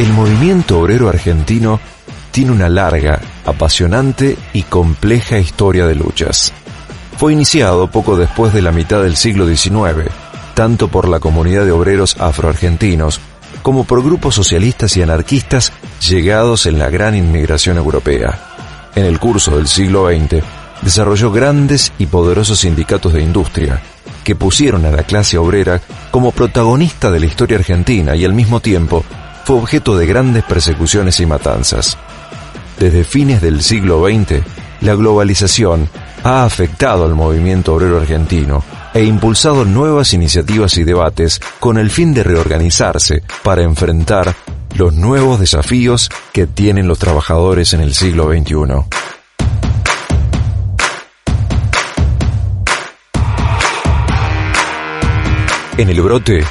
El movimiento obrero argentino tiene una larga, apasionante y compleja historia de luchas. Fue iniciado poco después de la mitad del siglo XIX, tanto por la comunidad de obreros afroargentinos como por grupos socialistas y anarquistas llegados en la gran inmigración europea. En el curso del siglo XX, desarrolló grandes y poderosos sindicatos de industria, que pusieron a la clase obrera como protagonista de la historia argentina y al mismo tiempo fue objeto de grandes persecuciones y matanzas. Desde fines del siglo XX, la globalización ha afectado al movimiento obrero argentino e impulsado nuevas iniciativas y debates con el fin de reorganizarse para enfrentar los nuevos desafíos que tienen los trabajadores en el siglo XXI. En el brote,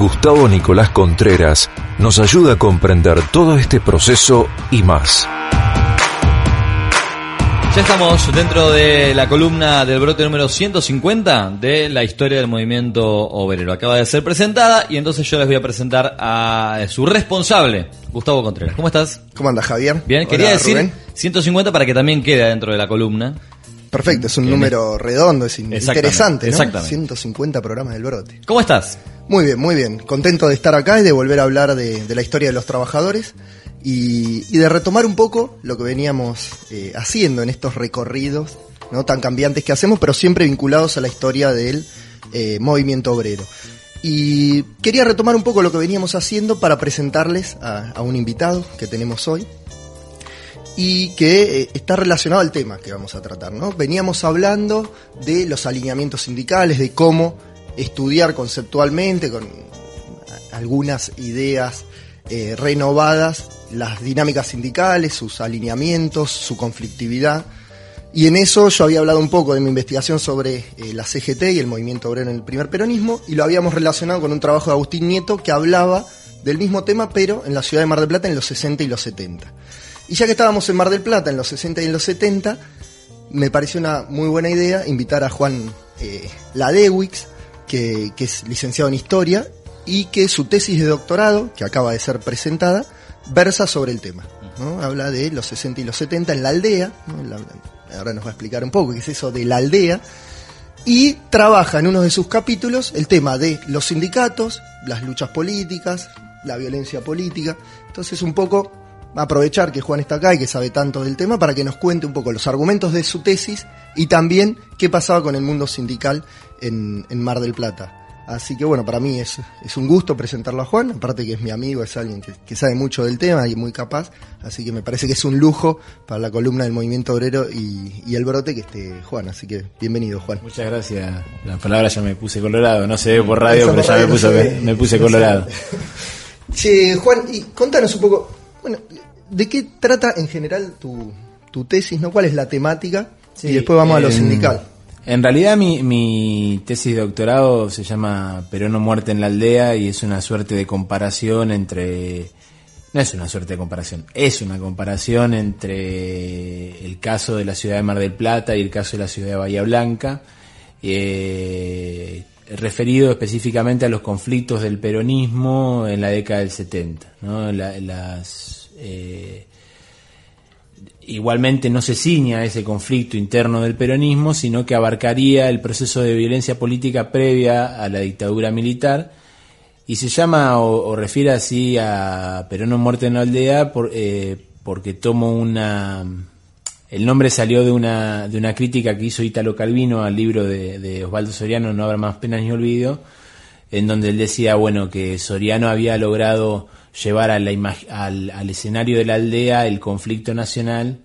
Gustavo Nicolás Contreras nos ayuda a comprender todo este proceso y más. Ya estamos dentro de la columna del brote número 150 de la historia del movimiento obrero. Acaba de ser presentada y entonces yo les voy a presentar a su responsable, Gustavo Contreras. ¿Cómo estás? ¿Cómo andas, Javier? Bien, quería decir 150 para que también quede dentro de la columna. Perfecto, es un número redondo, es interesante, ¿no? Exactamente. 150 programas del brote. ¿Cómo estás? Muy bien, muy bien. Contento de estar acá y de volver a hablar de, la historia de los trabajadores y, de retomar un poco lo que veníamos eh, haciendo en estos recorridos no tan cambiantes que hacemos, pero siempre vinculados a la historia del eh, movimiento obrero. Y quería retomar un poco lo que veníamos haciendo para presentarles a un invitado que tenemos hoy, y que eh, está relacionado al tema que vamos a tratar. ¿no? Veníamos hablando de los alineamientos sindicales, de cómo estudiar conceptualmente, con algunas ideas eh, renovadas, las dinámicas sindicales, sus alineamientos, su conflictividad. Y en eso yo había hablado un poco de mi investigación sobre eh, la CGT y el movimiento obrero en el primer peronismo, y lo habíamos relacionado con un trabajo de Agustín Nieto que hablaba del mismo tema, pero en la ciudad de Mar del Plata en los 60 y los 70. Y ya que estábamos en Mar del Plata en los 60 y en los 70, me pareció una muy buena idea invitar a Juan eh, Ladewix, que, que es licenciado en Historia, y que su tesis de doctorado, que acaba de ser presentada, versa sobre el tema. Habla de los 60 y los 70 en la aldea, ahora nos va a explicar un poco qué es eso de la aldea, y trabaja en uno de sus capítulos el tema de los sindicatos, las luchas políticas, la violencia política. Entonces un poco aprovechar que Juan está acá y que sabe tanto del tema para que nos cuente un poco los argumentos de su tesis y también qué pasaba con el mundo sindical en, Mar del Plata. Así que bueno, para mí es, es, un gusto presentarlo a Juan, aparte que es mi amigo, es alguien que, sabe mucho del tema y muy capaz, así que me parece que es un lujo para la columna del movimiento obrero y, el brote que esté Juan, así que bienvenido Juan. Muchas gracias, la palabra ya me puse colorado, no se ve por radio, pero ya me, me puse colorado. Sí, Juan, y contanos un poco, bueno, ¿de qué trata en general tu, tu tesis? ¿no? ¿Cuál es la temática? y después vamos a lo sindical. En realidad mi, mi, tesis de doctorado se llama Perón o muerte en la aldea y es una suerte de comparación entre... No es una suerte de comparación, es una comparación entre el caso de la ciudad de Mar del Plata y el caso de la ciudad de Bahía Blanca, eh, referido específicamente a los conflictos del peronismo en la década del 70. ¿no? las, eh, igualmente no se ciña ese conflicto interno del peronismo, sino que abarcaría el proceso de violencia política previa a la dictadura militar y se llama o, refiere así a Perón muerte en la aldea eh, porque tomo una el nombre salió de una, de una crítica que hizo Italo Calvino al libro de, Osvaldo Soriano, No habrá más penas ni olvido, en donde él decía, bueno, que Soriano había logrado llevar a la al, al escenario de la aldea el conflicto nacional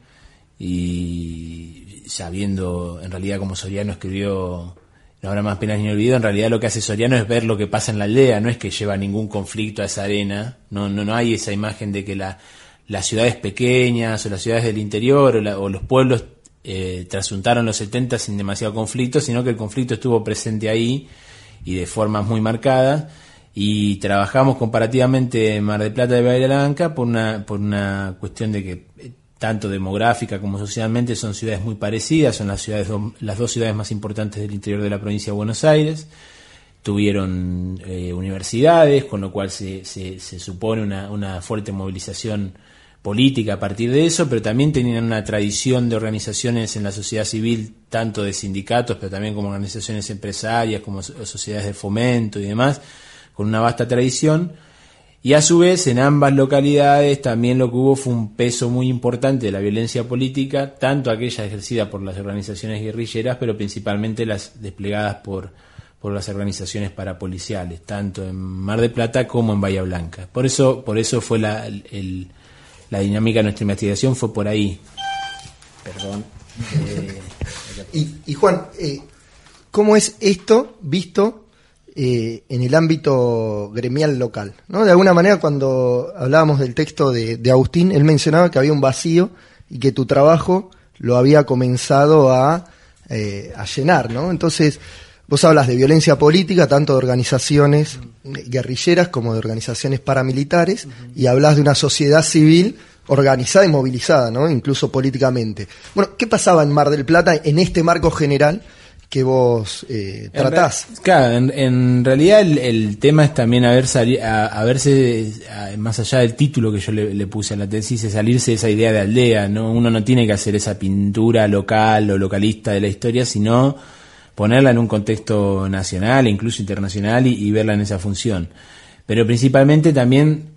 y sabiendo en realidad como Soriano escribió No habrá más penas ni olvido, en realidad lo que hace Soriano es ver lo que pasa en la aldea, no es que lleva ningún conflicto a esa arena, no, no, no hay esa imagen de que la las ciudades pequeñas o las ciudades del interior o, los pueblos eh, trasuntaron los 70 sin demasiado conflicto, sino que el conflicto estuvo presente ahí y de formas muy marcadas. Y trabajamos comparativamente en Mar del Plata y Bahía Blanca por una, por una cuestión de que eh, tanto demográfica como socialmente son ciudades muy parecidas, son las, ciudades, las dos ciudades más importantes del interior de la provincia de Buenos Aires. Tuvieron eh, universidades, con lo cual se, se, supone una, una, fuerte movilización política a partir de eso, pero también tenían una tradición de organizaciones en la sociedad civil, tanto de sindicatos, pero también como organizaciones empresarias, como sociedades de fomento y demás, con una vasta tradición. Y a su vez, en ambas localidades también lo que hubo fue un peso muy importante de la violencia política, tanto aquella ejercida por las organizaciones guerrilleras, pero principalmente las desplegadas por por las organizaciones parapoliciales, tanto en Mar de Plata como en Bahía Blanca. Por eso, por eso fue la, la dinámica de nuestra investigación, fue por ahí. Perdón. Eh, y, Juan, eh, ¿cómo es esto visto eh, en el ámbito gremial local? ¿no? De alguna manera, cuando hablábamos del texto de, Agustín, él mencionaba que había un vacío y que tu trabajo lo había comenzado a, a llenar, ¿no? Entonces, Vos hablas de violencia política, tanto de organizaciones guerrilleras como de organizaciones paramilitares, y hablas de una sociedad civil organizada y movilizada, ¿no? incluso políticamente. Bueno, ¿qué pasaba en Mar del Plata en este marco general que vos eh, tratás? claro, en, realidad el, tema es también haber a, verse, más allá del título que yo le, puse a la tesis, es salirse de esa idea de aldea, ¿no? Uno no tiene que hacer esa pintura local o localista de la historia, sino ponerla en un contexto nacional incluso internacional y, verla en esa función. Pero principalmente también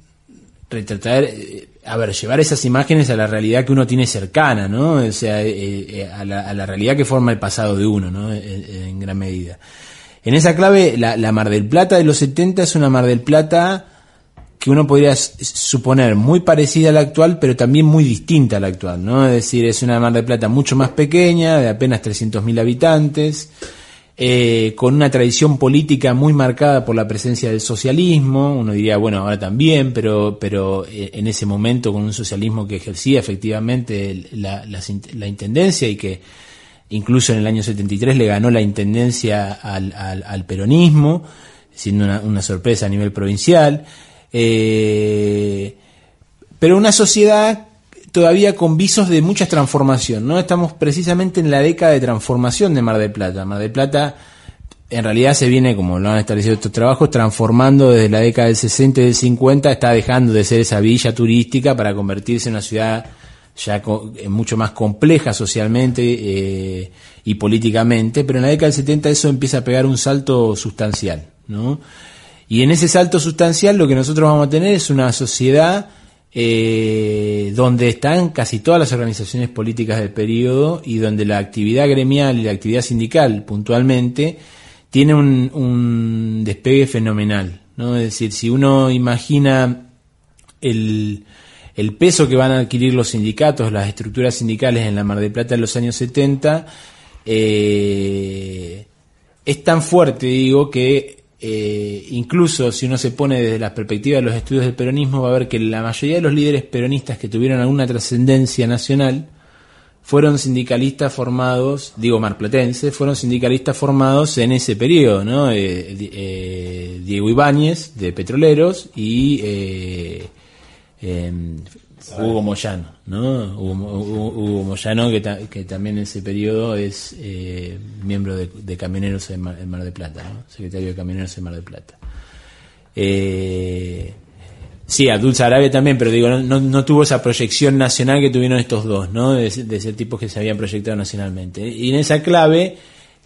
retratar, eh, a ver, llevar esas imágenes a la realidad que uno tiene cercana, ¿no? O sea, eh, eh, a, la, realidad que forma el pasado de uno, ¿no? En, gran medida. En esa clave, la, la, Mar del Plata de los 70 es una Mar del Plata que uno podría suponer muy parecida a la actual, pero también muy distinta a la actual, ¿no? Es decir, es una Mar de Plata mucho más pequeña, de apenas 300.000 habitantes, eh, con una tradición política muy marcada por la presencia del socialismo, uno diría, bueno, ahora también, pero, pero eh, en ese momento con un socialismo que ejercía efectivamente la, la, intendencia y que incluso en el año 73 le ganó la intendencia al, al, peronismo, siendo una, una sorpresa a nivel provincial. Eh, pero una sociedad todavía con visos de mucha transformación, ¿no? Estamos precisamente en la década de transformación de Mar del Plata. Mar del Plata en realidad se viene, como lo han establecido estos trabajos, transformando desde la década del 60 y del 50, está dejando de ser esa villa turística para convertirse en una ciudad ya eh, mucho más compleja socialmente eh, y políticamente, pero en la década del 70 eso empieza a pegar un salto sustancial, ¿no? Y en ese salto sustancial lo que nosotros vamos a tener es una sociedad eh, donde están casi todas las organizaciones políticas del periodo y donde la actividad gremial y la actividad sindical puntualmente tiene un, despegue fenomenal. ¿no? Es decir, si uno imagina el, el peso que van a adquirir los sindicatos, las estructuras sindicales en la Mar de Plata en los años 70, eh, es tan fuerte, digo, que eh, incluso si uno se pone desde la perspectiva de los estudios del peronismo, va a ver que la mayoría de los líderes peronistas que tuvieron alguna trascendencia nacional fueron sindicalistas formados, digo marplatense, fueron sindicalistas formados en ese periodo, ¿no? Eh, eh, Diego Ibáñez, de Petroleros, y em, Hugo Moyano, ¿no? Hugo, Moyano, que, que, también en ese periodo es eh, miembro de, Camioneros en Mar, de Plata, ¿no? Secretario de Camioneros en Mar de Plata. Eh, sí, Abdul Sarabia también, pero digo, no, no, tuvo esa proyección nacional que tuvieron estos dos, ¿no? De, de ser tipos que se habían proyectado nacionalmente. Y en esa clave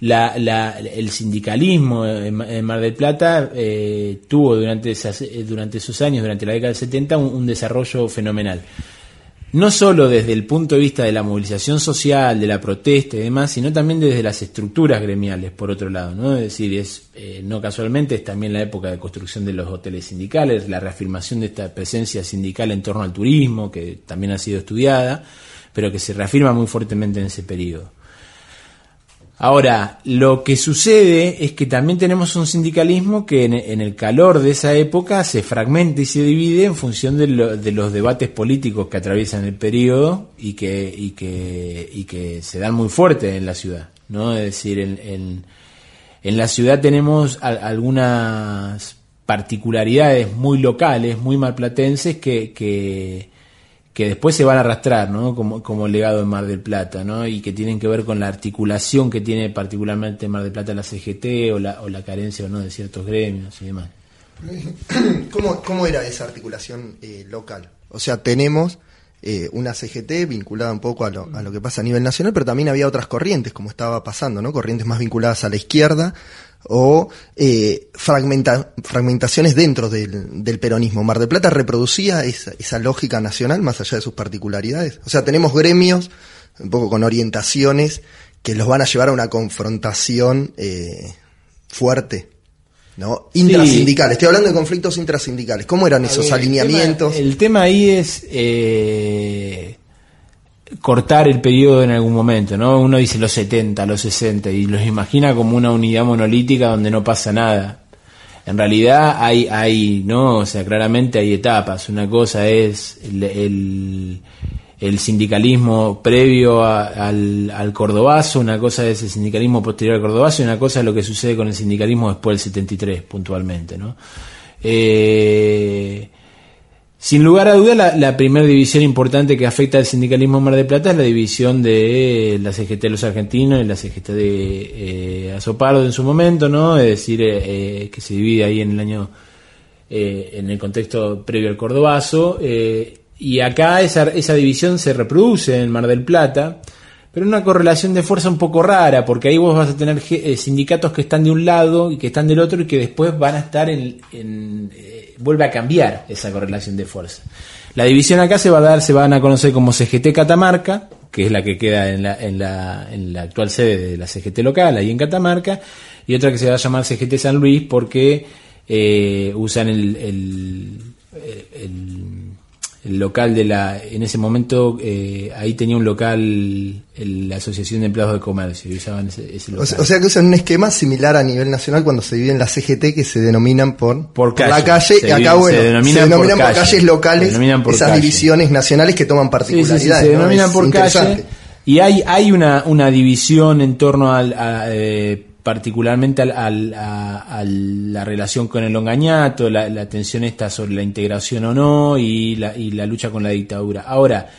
la, la, el sindicalismo en, Mar del Plata eh, tuvo durante, esas, eh, durante esos años, durante la década del 70, un, desarrollo fenomenal. No solo desde el punto de vista de la movilización social, de la protesta y demás, sino también desde las estructuras gremiales, por otro lado. ¿no? Es decir, es, eh, no casualmente es también la época de construcción de los hoteles sindicales, la reafirmación de esta presencia sindical en torno al turismo, que también ha sido estudiada, pero que se reafirma muy fuertemente en ese periodo. Ahora, lo que sucede es que también tenemos un sindicalismo que en, el calor de esa época se fragmenta y se divide en función de, los debates políticos que atraviesan el periodo y que, y que, y que se dan muy fuerte en la ciudad. ¿no? Es decir, en, en, la ciudad tenemos algunas particularidades muy locales, muy malplatenses, que, que, que después se van a arrastrar, ¿no? Como, como legado en Mar del Plata, ¿no? Y que tienen que ver con la articulación que tiene particularmente Mar del Plata la CGT o la, o la carencia o no de ciertos gremios y demás. ¿Cómo, cómo era esa articulación eh, local? O sea, tenemos eh, una CGT vinculada un poco a lo, a lo que pasa a nivel nacional, pero también había otras corrientes, como estaba pasando, ¿no? Corrientes más vinculadas a la izquierda o eh, fragmenta, fragmentaciones dentro del, del, peronismo. Mar del Plata reproducía esa, esa, lógica nacional más allá de sus particularidades. O sea, tenemos gremios un poco con orientaciones que los van a llevar a una confrontación eh, fuerte. ¿No? Intrasindical, sí. estoy hablando de conflictos intrasindicales. ¿Cómo eran esos ver, alineamientos? El tema, el tema, ahí es eh, cortar el periodo en algún momento, ¿no? Uno dice los 70, los 60 y los imagina como una unidad monolítica donde no pasa nada. En realidad hay, hay, ¿no? O sea, claramente hay etapas. Una cosa es el, el, el sindicalismo previo al, al, cordobazo, una cosa es el sindicalismo posterior al cordobazo y una cosa es lo que sucede con el sindicalismo después del 73, puntualmente, ¿no? Eh, sin lugar a duda, la, primera división importante que afecta al sindicalismo en Mar de Plata es la división de la CGT de los argentinos y la CGT de eh, Azopardo en su momento, ¿no? Es decir, eh, que se divide ahí en el año, eh, en el contexto previo al Cordobazo. Eh, y acá esa, esa división se reproduce en Mar del Plata, pero una correlación de fuerza un poco rara, porque ahí vos vas a tener eh, sindicatos que están de un lado y que están del otro y que después van a estar en, en vuelve a cambiar esa correlación de fuerza. La división acá se va a dar, se van a conocer como CGT Catamarca, que es la que queda en la, en la, en la actual sede de la CGT local, ahí en Catamarca, y otra que se va a llamar CGT San Luis porque eh, usan el, el, el, el, local de la, en ese momento, eh, ahí tenía un local el, la Asociación de Empleados de Comercio, y usaban ese, ese local. O sea, o sea, que usan un esquema similar a nivel nacional cuando se dividen las CGT que se denominan por, por, calle, la calle, y acá bueno, se denominan, se denominan por, por, calles locales, por esas calle. divisiones nacionales que toman particularidades. Sí, sí, sí, se denominan ¿no? por calle. Y hay, hay una, una división en torno al, a, eh, particularmente al, al, a, la relación con el longañato, la, la tensión esta sobre la integración o no y la, y la lucha con la dictadura. Ahora,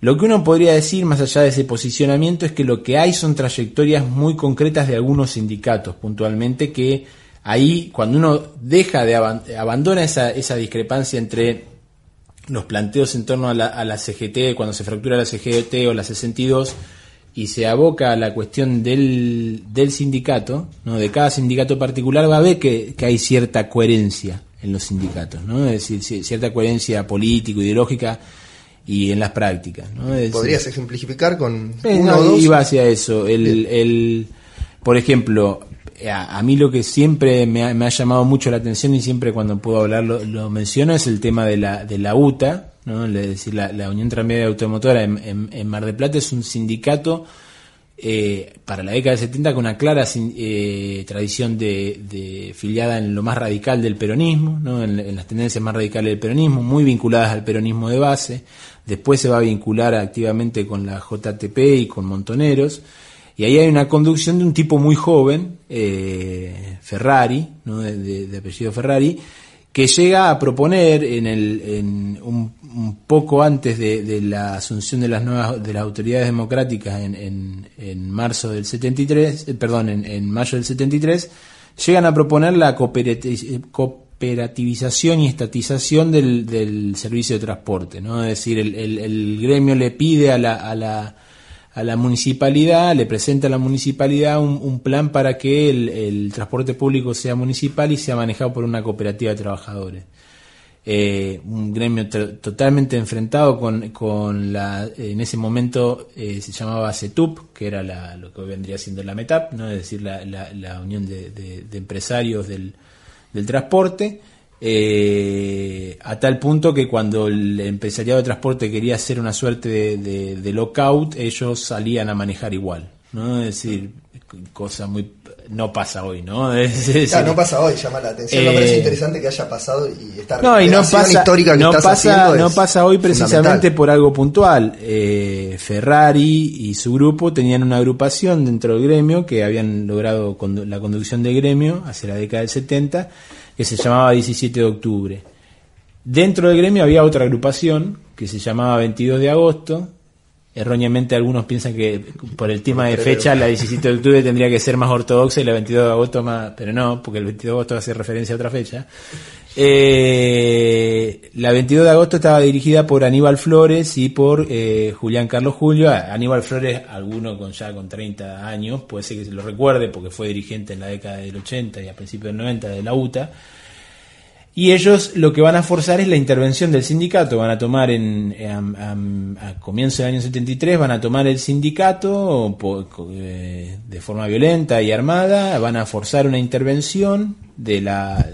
lo que uno podría decir, más allá de ese posicionamiento, es que lo que hay son trayectorias muy concretas de algunos sindicatos, puntualmente, que ahí, cuando uno deja de ab abandona esa, esa discrepancia entre los planteos en torno a la, a la CGT, cuando se fractura la CGT o la 62, y se aboca a la cuestión del, del sindicato, ¿no? de cada sindicato particular, va a ver que, que, hay cierta coherencia en los sindicatos, ¿no? es decir, cierta coherencia político, ideológica y en las prácticas. ¿no? Es ¿Podrías ejemplificar con eh, uno no, o dos? Iba hacia eso. El, el, por ejemplo, a, a, mí lo que siempre me ha, me ha, llamado mucho la atención y siempre cuando puedo hablar lo, lo menciono es el tema de la, de la UTA, ¿no? Es decir, la, la Unión Tranviaria Automotora en, Mar del Plata es un sindicato eh, para la década del 70 con una clara eh, tradición de, de, filiada en lo más radical del peronismo, en, las tendencias más radicales del peronismo, muy vinculadas al peronismo de base. Después se va a vincular activamente con la JTP y con Montoneros. Y ahí hay una conducción de un tipo muy joven, eh, Ferrari, ¿no? de, de, de apellido Ferrari, que llega a proponer en, el, en un, un, poco antes de, de, la asunción de las nuevas de las autoridades democráticas en, en, en marzo del 73, eh, perdón, en, mayo del 73, llegan a proponer la cooperativización y estatización del, del servicio de transporte, ¿no? Es decir, el, el, el gremio le pide a la, a la a la municipalidad, le presenta a la municipalidad un, plan para que el, el, transporte público sea municipal y sea manejado por una cooperativa de trabajadores. Eh, un gremio totalmente enfrentado con, con la, en ese momento eh, se llamaba CETUP, que era la, lo que hoy vendría siendo la METAP, ¿no? es decir, la, la, la unión de, de, de, empresarios del, del transporte. Eh, a tal punto que cuando el empresariado de transporte quería hacer una suerte de, de, de, lockout, ellos salían a manejar igual, ¿no? Es decir, cosa muy no pasa hoy, ¿no? Es, es, claro, no pasa hoy, llama la atención. Eh, me parece interesante que haya pasado y esta no, y no pasa, histórica que no estás pasa, no pasa hoy precisamente por algo puntual. Eh, Ferrari y su grupo tenían una agrupación dentro del gremio que habían logrado condu la conducción del gremio hacia la década del 70 que se llamaba 17 de octubre. Dentro del gremio había otra agrupación que se llamaba 22 de agosto. Erróneamente algunos piensan que por el tema de fecha la 17 de octubre tendría que ser más ortodoxa y la 22 de agosto más, pero no, porque el 22 de agosto hace referencia a otra fecha. Eh, la 22 de agosto estaba dirigida por Aníbal Flores y por eh, Julián Carlos Julio. Aníbal Flores, alguno con ya con 30 años, puede ser que se lo recuerde porque fue dirigente en la década del 80 y a principios del 90 de la UTA. Y ellos lo que van a forzar es la intervención del sindicato. Van a tomar en, a, comienzo del año 73, van a tomar el sindicato eh, de forma violenta y armada, van a forzar una intervención de la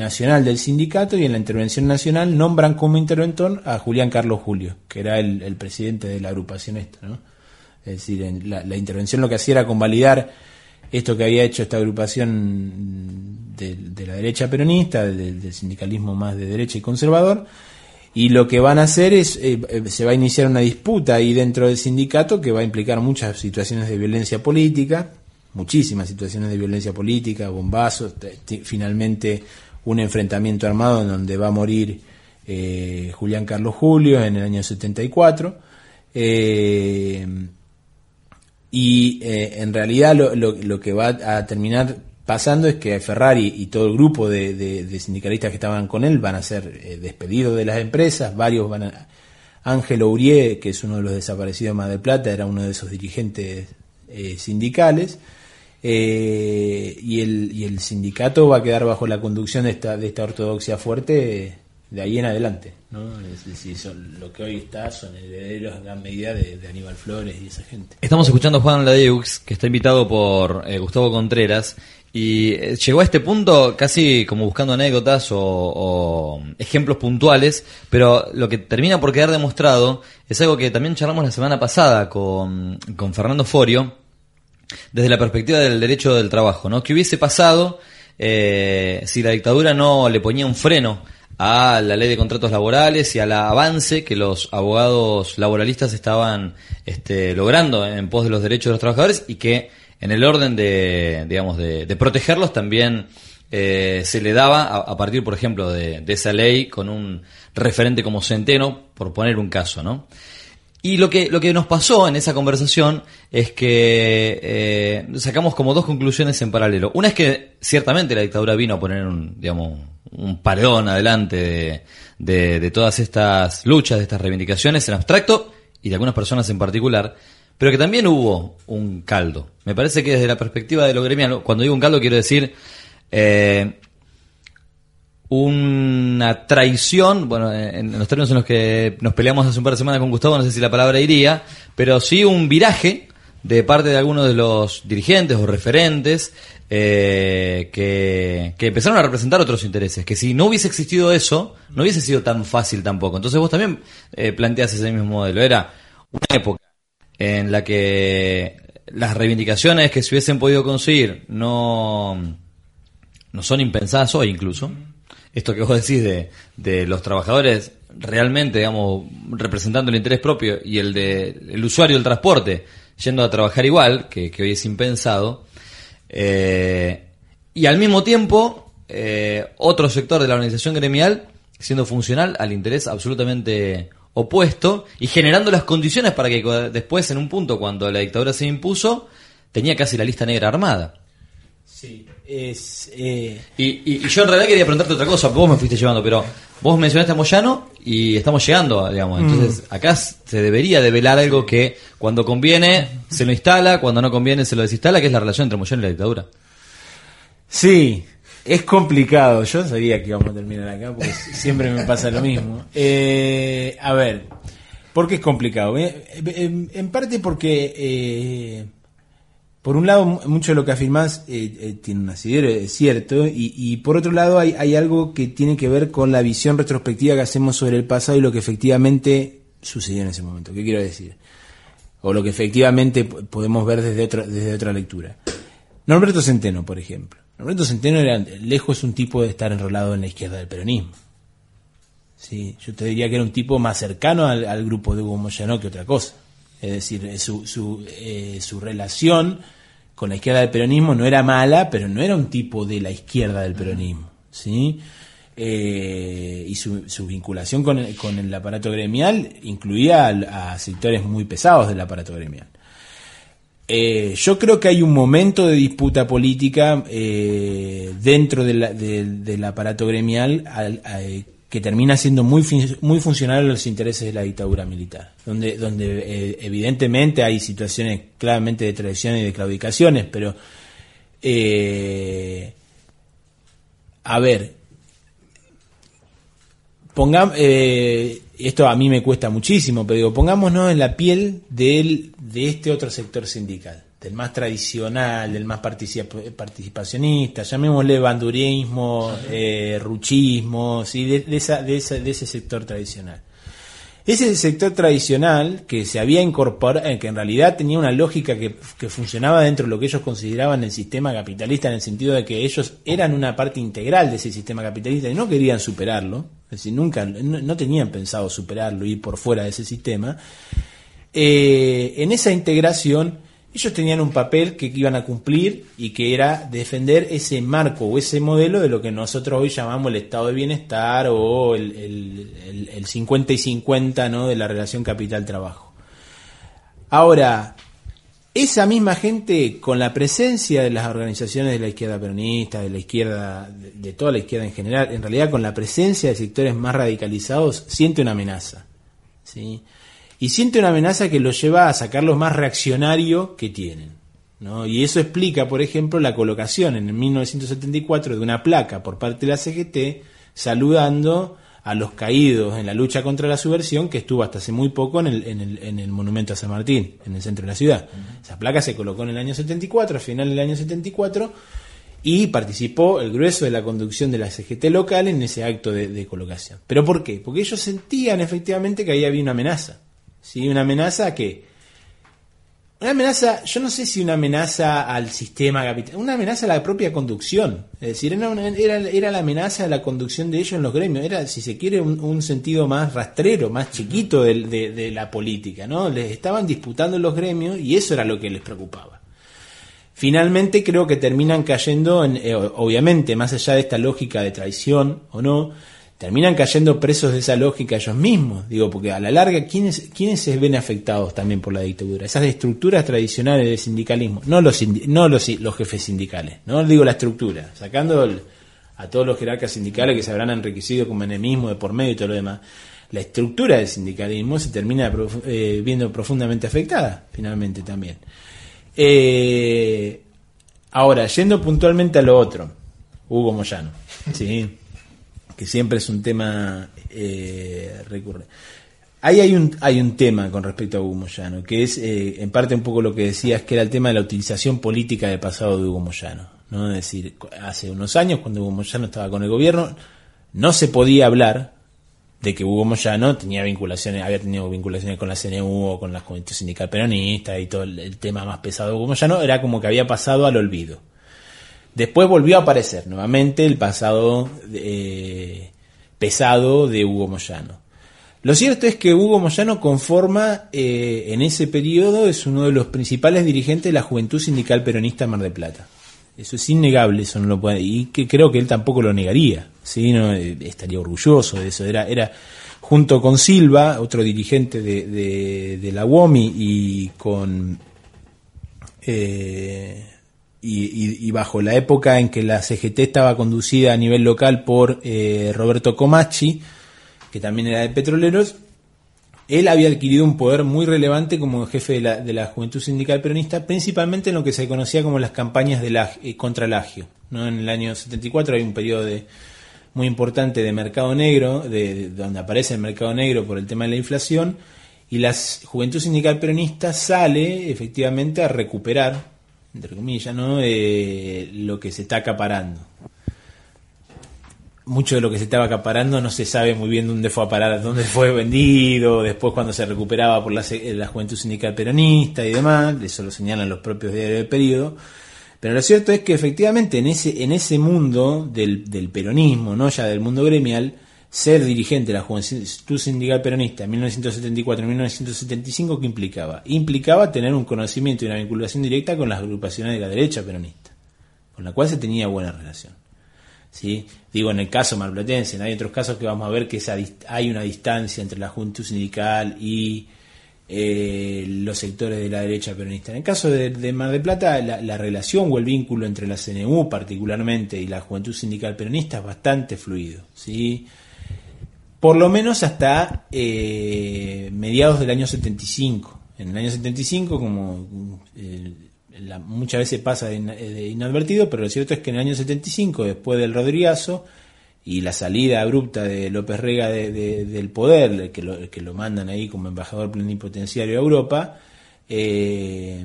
nacional del sindicato y en la intervención nacional nombran como interventor a Julián Carlos Julio, que era el, presidente de la agrupación esta. ¿no? Es decir, la, la intervención lo que hacía era convalidar esto que había hecho esta agrupación de, la derecha peronista, del, sindicalismo más de derecha y conservador, y lo que van a hacer es, eh, eh, se va a iniciar una disputa ahí dentro del sindicato que va a implicar muchas situaciones de violencia política, muchísimas situaciones de violencia política, bombazos, finalmente un enfrentamiento armado en donde va a morir eh, Julián Carlos Julio en el año 74. Eh, y eh, en realidad lo, lo, que va a terminar pasando es que Ferrari y todo el grupo de, sindicalistas que estaban con él van a ser eh, despedidos de las empresas, varios van a... Ángel Urié, que es uno de los desaparecidos de Mar del Plata, era uno de esos dirigentes eh, y, el, y el sindicato va a quedar bajo la conducción de esta, de esta ortodoxia fuerte de ahí en adelante. ¿no? Es decir, lo que hoy está son herederos en gran medida de, Aníbal Flores y esa gente. Estamos escuchando a Juan Ladeux, que está invitado por eh, Gustavo Contreras, y eh, llegó a este punto casi como buscando anécdotas o, ejemplos puntuales, pero lo que termina por quedar demostrado es algo que también charlamos la semana pasada con, con Fernando Forio, desde la perspectiva del derecho del trabajo, ¿no? ¿Qué hubiese pasado eh, si la dictadura no le ponía un freno a la ley de contratos laborales y al avance que los abogados laboralistas estaban este, logrando en pos de los derechos de los trabajadores y que en el orden de, digamos, de, protegerlos también eh, se le daba a, partir, por ejemplo, de, esa ley con un referente como Centeno, por poner un caso, ¿no? Y lo que, lo que nos pasó en esa conversación es que eh, sacamos como dos conclusiones en paralelo. Una es que ciertamente la dictadura vino a poner un, digamos, un paredón adelante de, de, todas estas luchas, de estas reivindicaciones en abstracto y de algunas personas en particular, pero que también hubo un caldo. Me parece que desde la perspectiva de lo gremial, cuando digo un caldo quiero decir eh, una traición, bueno, en, los términos en los que nos peleamos hace un par de semanas con Gustavo, no sé si la palabra iría, pero sí un viraje de parte de algunos de los dirigentes o referentes eh, que, empezaron a representar otros intereses, que si no hubiese existido eso, no hubiese sido tan fácil tampoco. Entonces vos también eh, planteas ese mismo modelo. Era una época en la que las reivindicaciones que se hubiesen podido conseguir no, no son impensadas hoy incluso. Esto que vos decís de, de los trabajadores realmente, digamos, representando el interés propio y el de el usuario del transporte yendo a trabajar igual, que, que hoy es impensado, eh, y al mismo tiempo, eh, otro sector de la organización gremial siendo funcional al interés absolutamente opuesto y generando las condiciones para que después, en un punto, cuando la dictadura se impuso, tenía casi la lista negra armada. Sí, es, eh, y, yo en realidad quería preguntarte otra cosa, vos me fuiste llevando, pero vos mencionaste a Moyano y estamos llegando, digamos. Mm. Entonces, acá se debería develar algo que cuando conviene se lo instala, cuando no conviene se lo desinstala, que es la relación entre Moyano y la dictadura. Sí, es complicado. Yo sabía que íbamos a terminar acá porque siempre me pasa lo mismo. Eh, a ver, ¿por qué es complicado? Eh, en, parte porque por un lado, mucho de lo que afirmás eh, eh, tiene un asidero, es cierto, y, por otro lado hay, algo que tiene que ver con la visión retrospectiva que hacemos sobre el pasado y lo que efectivamente sucedió en ese momento. ¿Qué quiero decir? O lo que efectivamente podemos ver desde otra, desde otra lectura. Norberto Centeno, por ejemplo. Norberto Centeno era lejos un tipo de estar enrolado en la izquierda del peronismo. Sí, yo te diría que era un tipo más cercano al, grupo de Hugo Moyano que otra cosa. Es decir, su, su, eh, su relación con la izquierda del peronismo no era mala, pero no era un tipo de la izquierda del peronismo. ¿sí? eh, y su, su vinculación con el, con el aparato gremial incluía a, a sectores muy pesados del aparato gremial. Eh, yo creo que hay un momento de disputa política eh, dentro de la- de- del aparato gremial al- a- que termina siendo muy, muy funcional a los intereses de la dictadura militar, donde, donde eh, evidentemente hay situaciones claramente de traición y de claudicaciones, pero eh, a ver, pongamos, eh, esto a mí me cuesta muchísimo, pero digo, pongámonos en la piel del, de este otro sector sindical, del más tradicional, del más particip- participacionista, llamémosle bandurismo, eh, ruchismo, ¿sí? de, esa- de ese sector tradicional. Ese sector tradicional que se había incorporado, eh, que en realidad tenía una lógica que, funcionaba dentro de lo que ellos consideraban el sistema capitalista, en el sentido de que ellos eran una parte integral de ese sistema capitalista y no querían superarlo, es decir, nunca, no, tenían pensado superarlo ir por fuera de ese sistema. Eh, en esa integración, ellos tenían un papel que iban a cumplir y que era defender ese marco o ese modelo de lo que nosotros hoy llamamos el estado de bienestar o el, el- el- el 50 y 50 ¿no? de la relación capital-trabajo. Ahora, esa misma gente, con la presencia de las organizaciones de la izquierda peronista, de la izquierda, de toda la izquierda en general, en realidad con la presencia de sectores más radicalizados, siente una amenaza. ¿sí? Y siente una amenaza que los lleva a sacar lo más reaccionario que tienen. ¿no? Y eso explica, por ejemplo, la colocación en el 1974 de una placa por parte de la CGT saludando a los caídos en la lucha contra la subversión que estuvo hasta hace muy poco en el, en el, en el monumento a San Martín, en el centro de la ciudad. Esa placa se colocó en el año 74, al final del año 74, y participó el grueso de la conducción de la CGT local en ese acto de, de colocación. ¿Pero por qué? Porque ellos sentían efectivamente que ahí había una amenaza. ¿Sí? Una amenaza a que una amenaza, yo no sé si una amenaza al sistema capital, una amenaza a la propia conducción. Es decir, era, una- era, era la amenaza a la conducción de ellos en los gremios. Era, si se quiere, un, un sentido más rastrero, más chiquito de, de la política. ¿no? Les estaban disputando los gremios y eso era lo que les preocupaba. Finalmente creo que terminan cayendo, en, eh, obviamente, más allá de esta lógica de traición o no, terminan cayendo presos de esa lógica ellos mismos. Digo, porque a la larga, ¿quiénes, quiénes se ven afectados también por la dictadura? Esas estructuras tradicionales del sindicalismo, no los, no los, los jefes sindicales, no digo la estructura, sacando a todos los jerarcas sindicales que se habrán enriquecido con menemismo de por medio y todo lo demás. La estructura del sindicalismo se termina profu- eh, viendo profundamente afectada, finalmente también. Eh, ahora, yendo puntualmente a lo otro, Hugo Moyano, ¿sí? Que siempre es un tema eh, recurrente. Ahí hay un, hay un tema con respecto a Hugo Moyano, que es eh, en parte un poco lo que decías, que era el tema de la utilización política del pasado de Hugo Moyano. ¿no? Es decir, hace unos años, cuando Hugo Moyano estaba con el gobierno, no se podía hablar de que Hugo Moyano tenía vinculaciones, había tenido vinculaciones con la CNU o con la Juventud Sindical Peronista y todo el, el tema más pesado de Hugo Moyano, era como que había pasado al olvido. Después volvió a aparecer nuevamente el pasado eh, pesado de Hugo Moyano. Lo cierto es que Hugo Moyano conforma, eh, en ese periodo, es uno de los principales dirigentes de la Juventud Sindical Peronista Mar del Plata. Eso es innegable, eso no lo puede, y que creo que él tampoco lo negaría, ¿sí? No, eh, estaría orgulloso de eso. Era, era junto con Silva, otro dirigente de, de, de la UOMI, y con y, bajo la época en que la CGT estaba conducida a nivel local por eh, Roberto Comachi, que también era de petroleros, él había adquirido un poder muy relevante como jefe de la, de la Juventud Sindical Peronista, principalmente en lo que se conocía como las campañas de la, eh, contra el agio. ¿no? En el año 74 hay un periodo de, muy importante de mercado negro, de, de- donde aparece el mercado negro por el tema de la inflación, y la Juventud Sindical Peronista sale efectivamente a recuperar, entre comillas, ¿no? Eh, lo que se está acaparando mucho de lo que se estaba acaparando no se sabe muy bien dónde fue a parar, dónde fue vendido, después cuando se recuperaba por la, se- la Juventud Sindical Peronista y demás, eso lo señalan los propios diarios del periodo. Pero lo cierto es que efectivamente en ese, en ese mundo del, del peronismo, no ya del mundo gremial, ser dirigente de la Juventud Sindical Peronista en 1974-1975, ¿qué implicaba? Implicaba tener un conocimiento y una vinculación directa con las agrupaciones de la derecha peronista, con la cual se tenía buena relación. ¿sí? Digo, en el caso marplatense, hay otros casos que vamos a ver que esa, hay una distancia entre la juventud sindical y eh, los sectores de la derecha peronista. En el caso de, Mar del Plata, la, relación o el vínculo entre la CNU particularmente y la juventud sindical peronista es bastante fluido. ¿sí? Por lo menos hasta eh, mediados del año 75. En el año 75, como eh, muchas veces pasa de, inadvertido, pero lo cierto es que en el año 75, después del Rodrigazo, y la salida abrupta de López Rega del poder, que lo, que lo mandan ahí como embajador plenipotenciario a Europa, eh,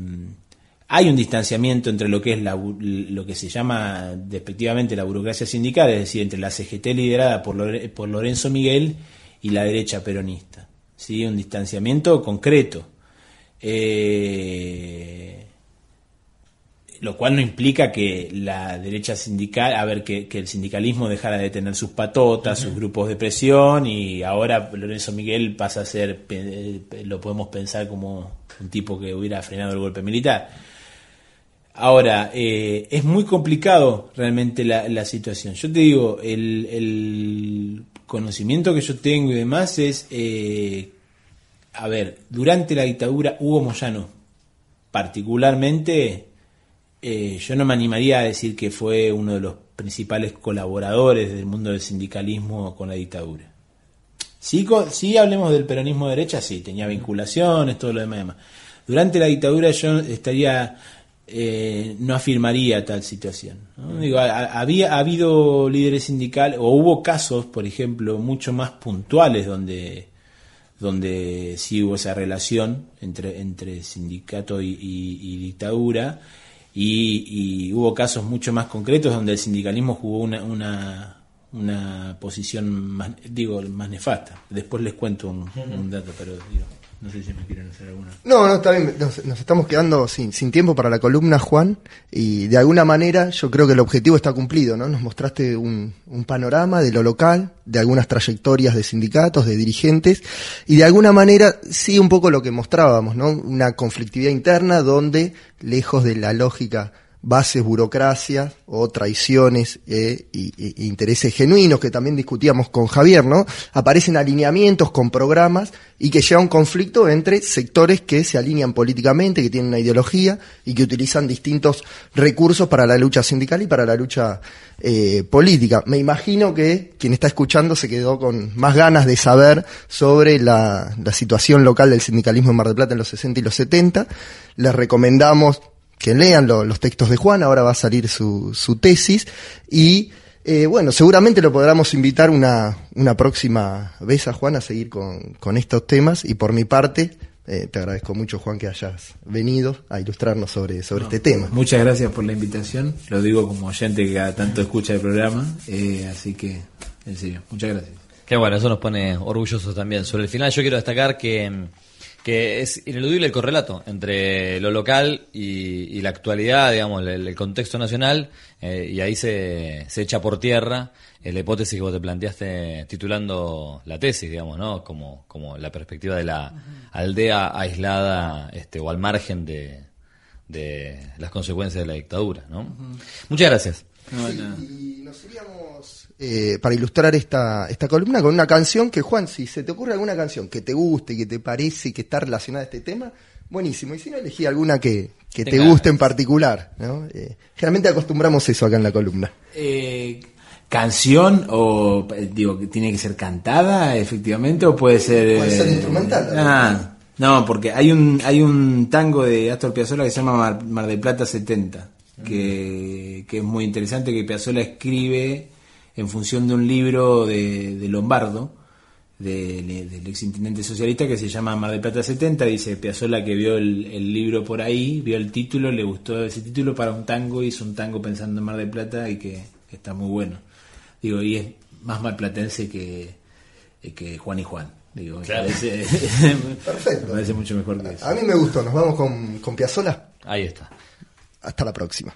hay un distanciamiento entre lo que es lo que se llama despectivamente la burocracia sindical, es decir, entre la CGT liderada por, por Lorenzo Miguel y la derecha peronista. ¿sí? Un distanciamiento concreto. Eh, lo cual no implica que la derecha sindical, a ver, que, el sindicalismo dejara de tener sus patotas, sus grupos de presión y ahora Lorenzo Miguel pasa a ser, lo podemos pensar como un tipo que hubiera frenado el golpe militar. Ahora, eh, es muy complicado realmente la, situación. Yo te digo, el, conocimiento que yo tengo y demás es, eh, a ver, durante la dictadura Hugo Moyano, particularmente, eh, yo no me animaría a decir que fue uno de los principales colaboradores del mundo del sindicalismo con la dictadura. Sí, sí hablemos del peronismo de derecha, sí, tenía vinculaciones, todo lo demás. Durante la dictadura yo estaría, eh, no afirmaría tal situación. Digo, había ha habido líderes sindicales, o hubo casos, por ejemplo, mucho más puntuales donde donde sí hubo esa relación entre, entre sindicato y dictadura, y, hubo casos mucho más concretos donde el sindicalismo jugó una, una, una posición más, digo, más nefasta. Después les cuento un, dato, pero digo, no sé si me quieren hacer alguna. No, no, está bien. Nos, estamos quedando sin, sin, tiempo para la columna, Juan, y de alguna manera yo creo que el objetivo está cumplido, ¿no? Nos mostraste un, un panorama de lo local, de algunas trayectorias de sindicatos, de dirigentes, y de alguna manera sí un poco lo que mostrábamos, ¿no? Una conflictividad interna donde, lejos de la lógica bases, burocracias o traiciones e intereses genuinos que también discutíamos con Javier, ¿no? Aparecen alineamientos con programas y que llega un conflicto entre sectores que se alinean políticamente, que tienen una ideología y que utilizan distintos recursos para la lucha sindical y para la lucha eh, política. Me imagino que quien está escuchando se quedó con más ganas de saber sobre la situación local del sindicalismo en Mar del Plata en los 60 y los 70. Les recomendamos que lean los textos de Juan, ahora va a salir su, su tesis y eh, bueno, seguramente lo podremos invitar una, una próxima vez a Juan a seguir con, con estos temas y por mi parte eh, te agradezco mucho Juan que hayas venido a ilustrarnos sobre, sobre este tema. Muchas gracias por la invitación, lo digo como oyente que cada tanto escucha el programa, eh, así que en serio, muchas gracias. Qué bueno, eso nos pone orgullosos también. Sobre el final yo quiero destacar que que es ineludible el correlato entre lo local y, la actualidad, digamos, el, contexto nacional, eh, y ahí se, se echa por tierra la hipótesis que vos te planteaste titulando la tesis, digamos, ¿no? Como, como la perspectiva de la aldea aislada este, o al margen de, de las consecuencias de la dictadura, ¿no? Muchas gracias. Y nos iríamos eh, para ilustrar esta, esta columna con una canción que, Juan, si se te ocurre alguna canción que te guste, que te parece, que está relacionada a este tema, buenísimo. Y si no, elegí alguna que, que te guste en particular. ¿no? Eh, generalmente acostumbramos eso acá en la columna. Eh, ¿Canción o, digo, tiene que ser cantada, efectivamente, o puede ser... Puede ser instrumental. Ah, no, porque hay un, hay un tango de Astor Piazzolla que se llama Mar, Mar del Plata 70, que, que es muy interesante, que Piazzolla escribe en función de un libro de, Lombardo, del exintendente socialista, que se llama Mar del Plata 70. Dice Piazzolla que vio el, libro por ahí, vio el título, le gustó ese título para un tango, hizo un tango pensando en Mar del Plata y que, está muy bueno. Digo, y es más malplatense que, que Juan y Juan. Digo, me, parece, Perfecto. parece mucho mejor que eso. A mí me gustó, nos vamos con, con Piazzolla. Ahí está. Hasta la próxima.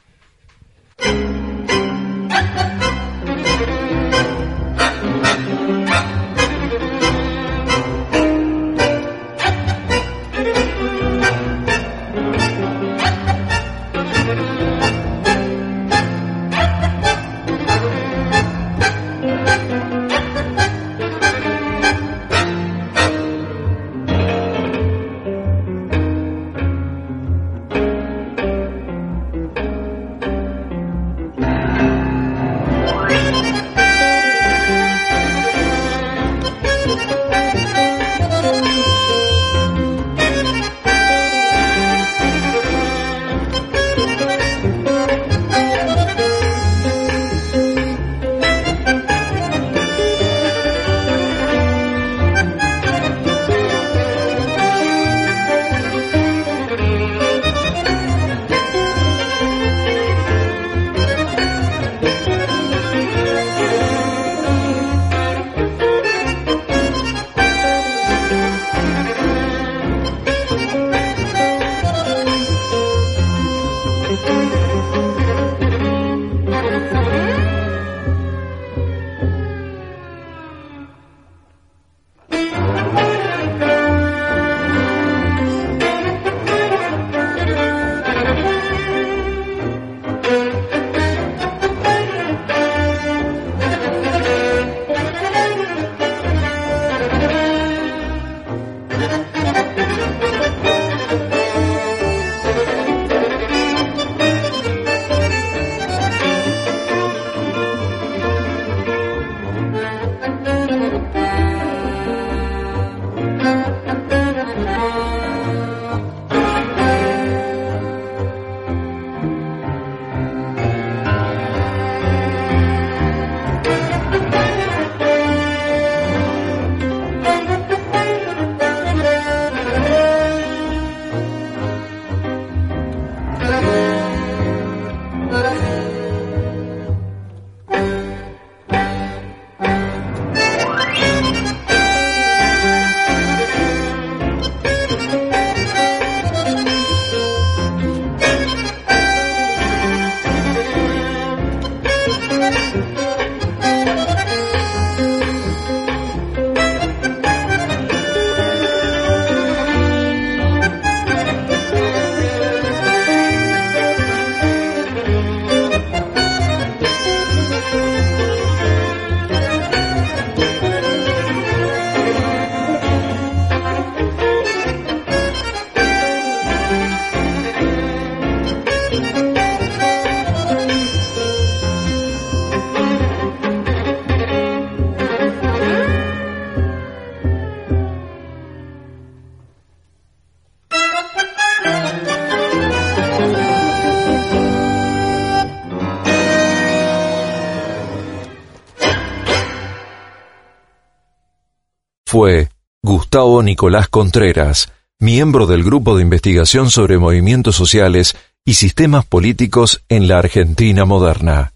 Gustavo Nicolás Contreras, miembro del Grupo de Investigación sobre Movimientos Sociales y Sistemas Políticos en la Argentina Moderna.